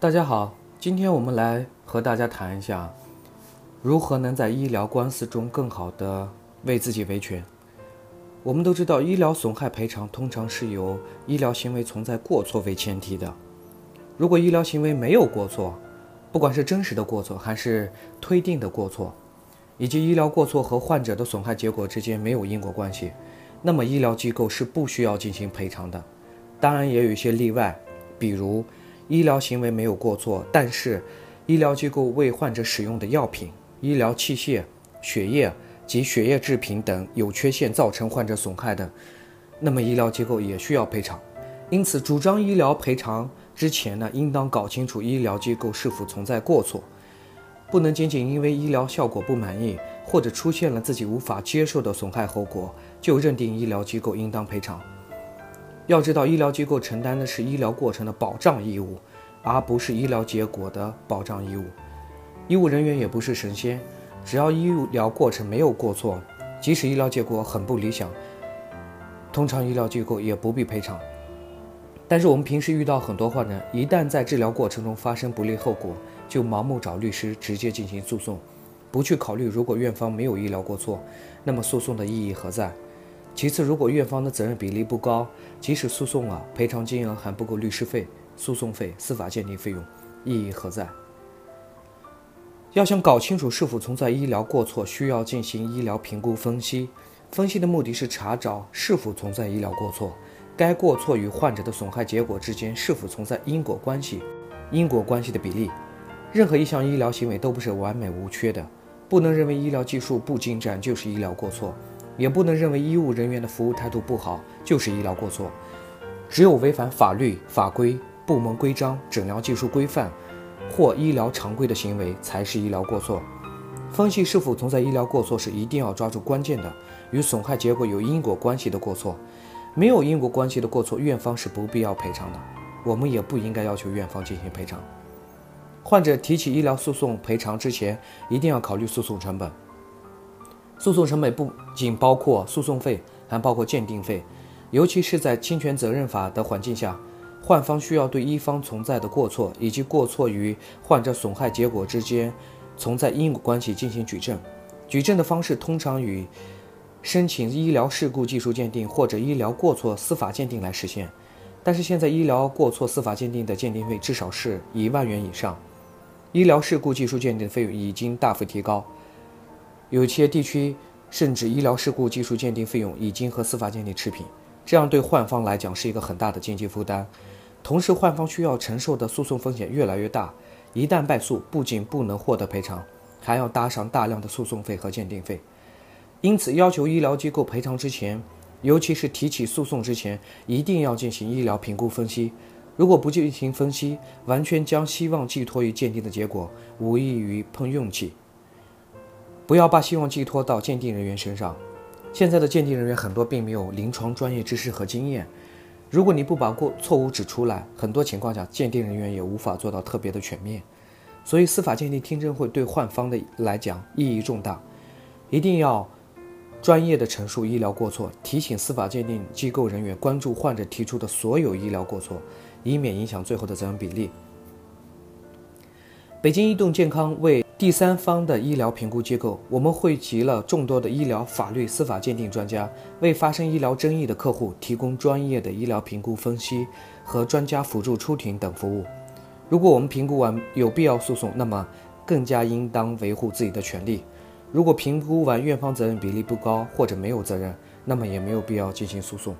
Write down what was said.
大家好，今天我们来和大家谈一下，如何能在医疗官司中更好的为自己维权。我们都知道，医疗损害赔偿通常是由医疗行为存在过错为前提的。如果医疗行为没有过错，不管是真实的过错还是推定的过错，以及医疗过错和患者的损害结果之间没有因果关系，那么医疗机构是不需要进行赔偿的。当然，也有一些例外，比如。医疗行为没有过错，但是医疗机构为患者使用的药品、医疗器械、血液及血液制品等有缺陷，造成患者损害的，那么医疗机构也需要赔偿。因此，主张医疗赔偿。之前呢，应当搞清楚医疗机构是否存在过错，不能仅仅因为医疗效果不满意或者出现了自己无法接受的损害后果，就认定医疗机构应当赔偿。要知道，医疗机构承担的是医疗过程的保障义务，而不是医疗结果的保障义务。医务人员也不是神仙，只要医疗过程没有过错，即使医疗结果很不理想，通常医疗机构也不必赔偿。但是我们平时遇到很多患者，一旦在治疗过程中发生不利后果，就盲目找律师直接进行诉讼，不去考虑如果院方没有医疗过错，那么诉讼的意义何在？其次，如果院方的责任比例不高，即使诉讼了，赔偿金额还不够律师费、诉讼费、司法鉴定费用，意义何在？要想搞清楚是否存在医疗过错，需要进行医疗评估分析。分析的目的是查找是否存在医疗过错，该过错与患者的损害结果之间是否存在因果关系，因果关系的比例。任何一项医疗行为都不是完美无缺的，不能认为医疗技术不精湛就是医疗过错。也不能认为医务人员的服务态度不好就是医疗过错，只有违反法律法规、部门规章、诊疗技术规范或医疗常规的行为才是医疗过错。分析是否存在医疗过错时，一定要抓住关键的与损害结果有因果关系的过错。没有因果关系的过错，院方是不必要赔偿的，我们也不应该要求院方进行赔偿。患者提起医疗诉讼赔偿之前，一定要考虑诉讼成本。诉讼成本不仅包括诉讼费，还包括鉴定费。尤其是在侵权责任法的环境下，患方需要对一方存在的过错以及过错与患者损害结果之间存在因果关系进行举证。举证的方式通常与申请医疗事故技术鉴定或者医疗过错司法鉴定来实现。但是现在医疗过错司法鉴定的鉴定费至少是一万元以上，医疗事故技术鉴定费用已经大幅提高。有些地区甚至医疗事故技术鉴定费用已经和司法鉴定持平，这样对患方来讲是一个很大的经济负担。同时，患方需要承受的诉讼风险越来越大，一旦败诉，不仅不能获得赔偿，还要搭上大量的诉讼费和鉴定费。因此，要求医疗机构赔偿之前，尤其是提起诉讼之前，一定要进行医疗评估分析。如果不进行分析，完全将希望寄托于鉴定的结果，无异于碰运气。不要把希望寄托到鉴定人员身上。现在的鉴定人员很多并没有临床专业知识和经验。如果你不把过错误指出来，很多情况下鉴定人员也无法做到特别的全面。所以司法鉴定听证会对患方的来讲意义重大，一定要专业的陈述医疗过错，提醒司法鉴定机构人员关注患者提出的所有医疗过错，以免影响最后的责任比例。北京移动健康为第三方的医疗评估机构，我们汇集了众多的医疗、法律、司法鉴定专家，为发生医疗争议的客户提供专业的医疗评估分析和专家辅助出庭等服务。如果我们评估完有必要诉讼，那么更加应当维护自己的权利；如果评估完院方责任比例不高或者没有责任，那么也没有必要进行诉讼。